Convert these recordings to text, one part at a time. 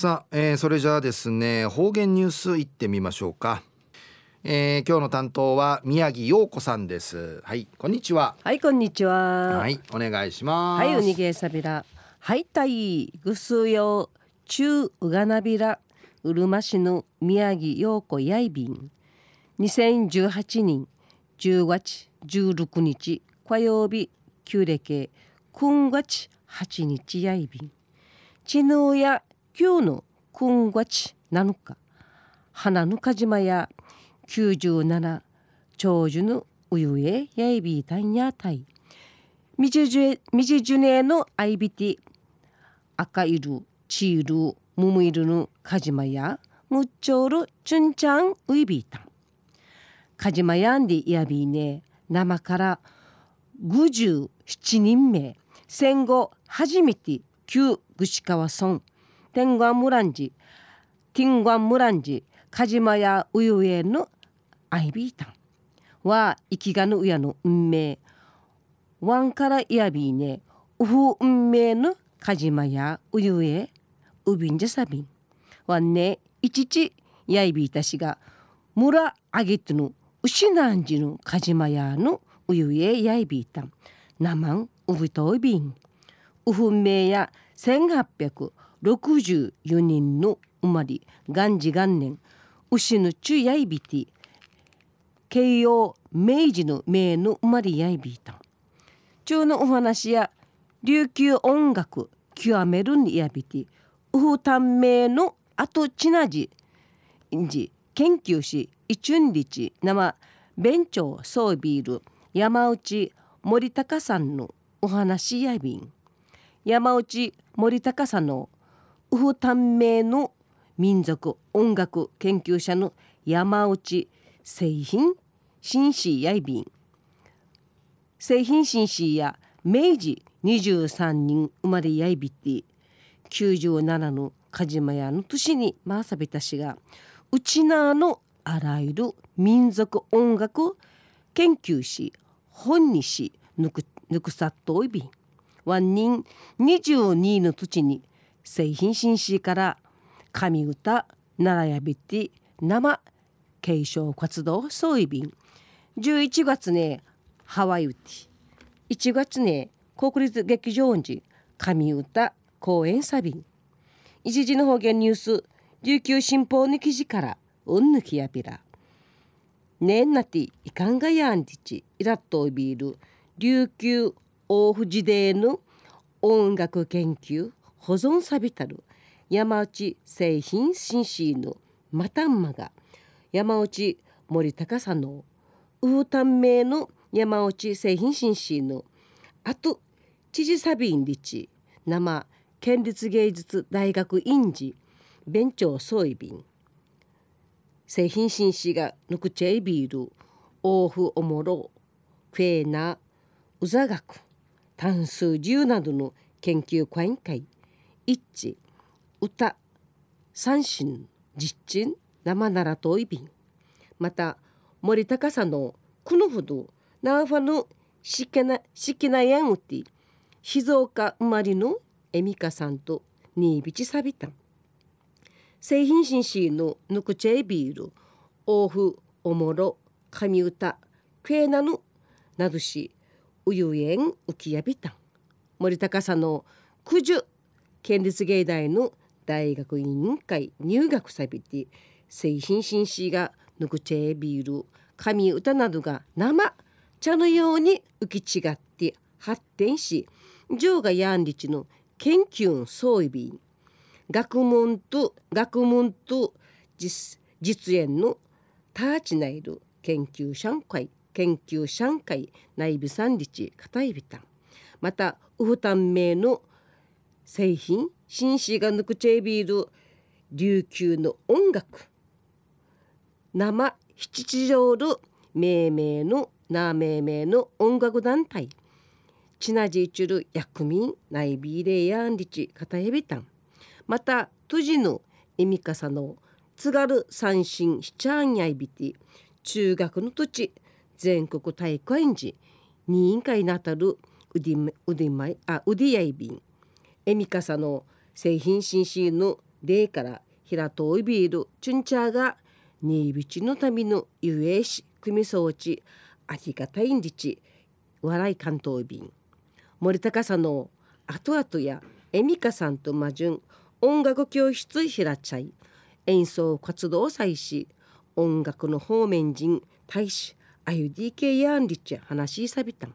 さあ、えー、それじゃあですね方言ニュースいってみましょうか、えー、今日の担当は宮城陽子さんです。はいこんにちは。はいこんにちは。はいお願いします。はいウニゲーサビラはいたいぐすよ中うがなびらうるま市の宮城陽子やいびん。2018年10月16日火曜日旧暦9月8日やいびん。ちぬや旧の今なのか？花ぬか島や九十七長寿のうゆえやいびいたんやたい。みじじゅねのあいびて赤いるちいるむむいるぬかじまやむっちょるちゅんちゃんういびいたん。かじまやんでやびいね生から五十七人目戦後初めて旧串川村天眼ムランジティンガンムランジカジマヤウユエのアイビータンは生きがぬうやの運命ワンからイヤビーネウフ運命のカジマヤウユエウビンジャサビンワンネイチチヤイビータシが村あげてのウシナンジのカジマヤのウユエヤイビータンナマンウビトイビンウフンメ64人の生まれ元治元年牛のチュヤイビティ慶応明治の名の生まれやいびいた中のお話や琉球音楽極めるにやびてウフタン名の後ちなじ研究し一運日生弁長総ビール山内森高さんのお話やびん。山内森高さんのウフタン名の民族音楽研究者の山内製品紳士やいびん。製品紳士や明治23人生まれやいびって97の鹿島屋の年にまさびたしがうちなのあらゆる民族音楽研究し本にしぬくぬくさっといびん。ワン人22の土地に製品紳士から神歌奈良やびて生継承活動総意便11月ねハワイウティ。1月ね国立劇場時神歌公演サビ。ン一時の方言ニュース琉球新報の記事からうんぬきやびら。ねんなていかんがやんじちイラッとビール琉球大藤デーの音楽研究。保存さびたる山内製品紳士のまたんまが山内森高さのウータン名の山内製品紳士の。あと知事サビンリチ。生県立芸術大学院士弁長総意便製品紳士がぬくちゃいビール。オーフおもろ。フェーナウザ学。単数十などの研究会員会。一致歌。三振実陳生ならといびんまた森高さのこのほどナーファのしけなしけなやんうて。静岡生まれのエミカさんと新ビチサビタン製品紳士のぬくちゃいビール。オーフおもろ神歌。クエナヌなどしうゆえんうきやびたん。森高さんの九十県立芸大の大学委員会入学さびて製品紳士がぬくちゃビール神歌などが生茶のように浮き違って発展し上がヤンリチの研究総意便学問と学問と実実演のターチナイル研究者会研究者会内部三日片指たまたウフタン名の製品紳士が抜くチェビール琉球の音楽。生七地上る命名のな命名の音楽団体。チナジーチュル薬民内ビーレイヤンリチ片指たんまたトジのエミカサの津軽三振シチャンヤイビティ中学の土地全国大会時委員会にあたるウディウディマイあウディヤイビンエミカサの製品紳士のでから平戸いビールチュンチャーが新道のための遊泳し組装置ありがたいんりち笑い関東便。森高さの後々やエミカさんと魔順音楽教室開ちゃい演奏活動再し音楽の方面人大使あゆ DK やんりち話しさびたん。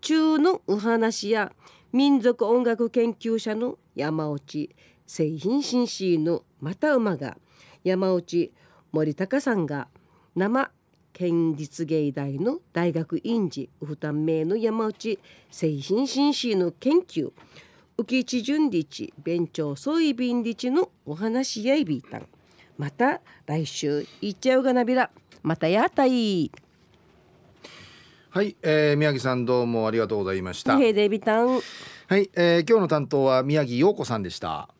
中のお話や民族音楽研究者の山内製品紳士のまた馬が山内森高さんが生県立芸大の大学院士負担名の山内製品紳士の研究浮地純日弁長総意便日のお話やいびいたん。また来週いっちゃうがなびら。またやったい。はい、えー、宮城さんどうもありがとうございました。はい、えー、今日の担当は宮城陽子さんでした。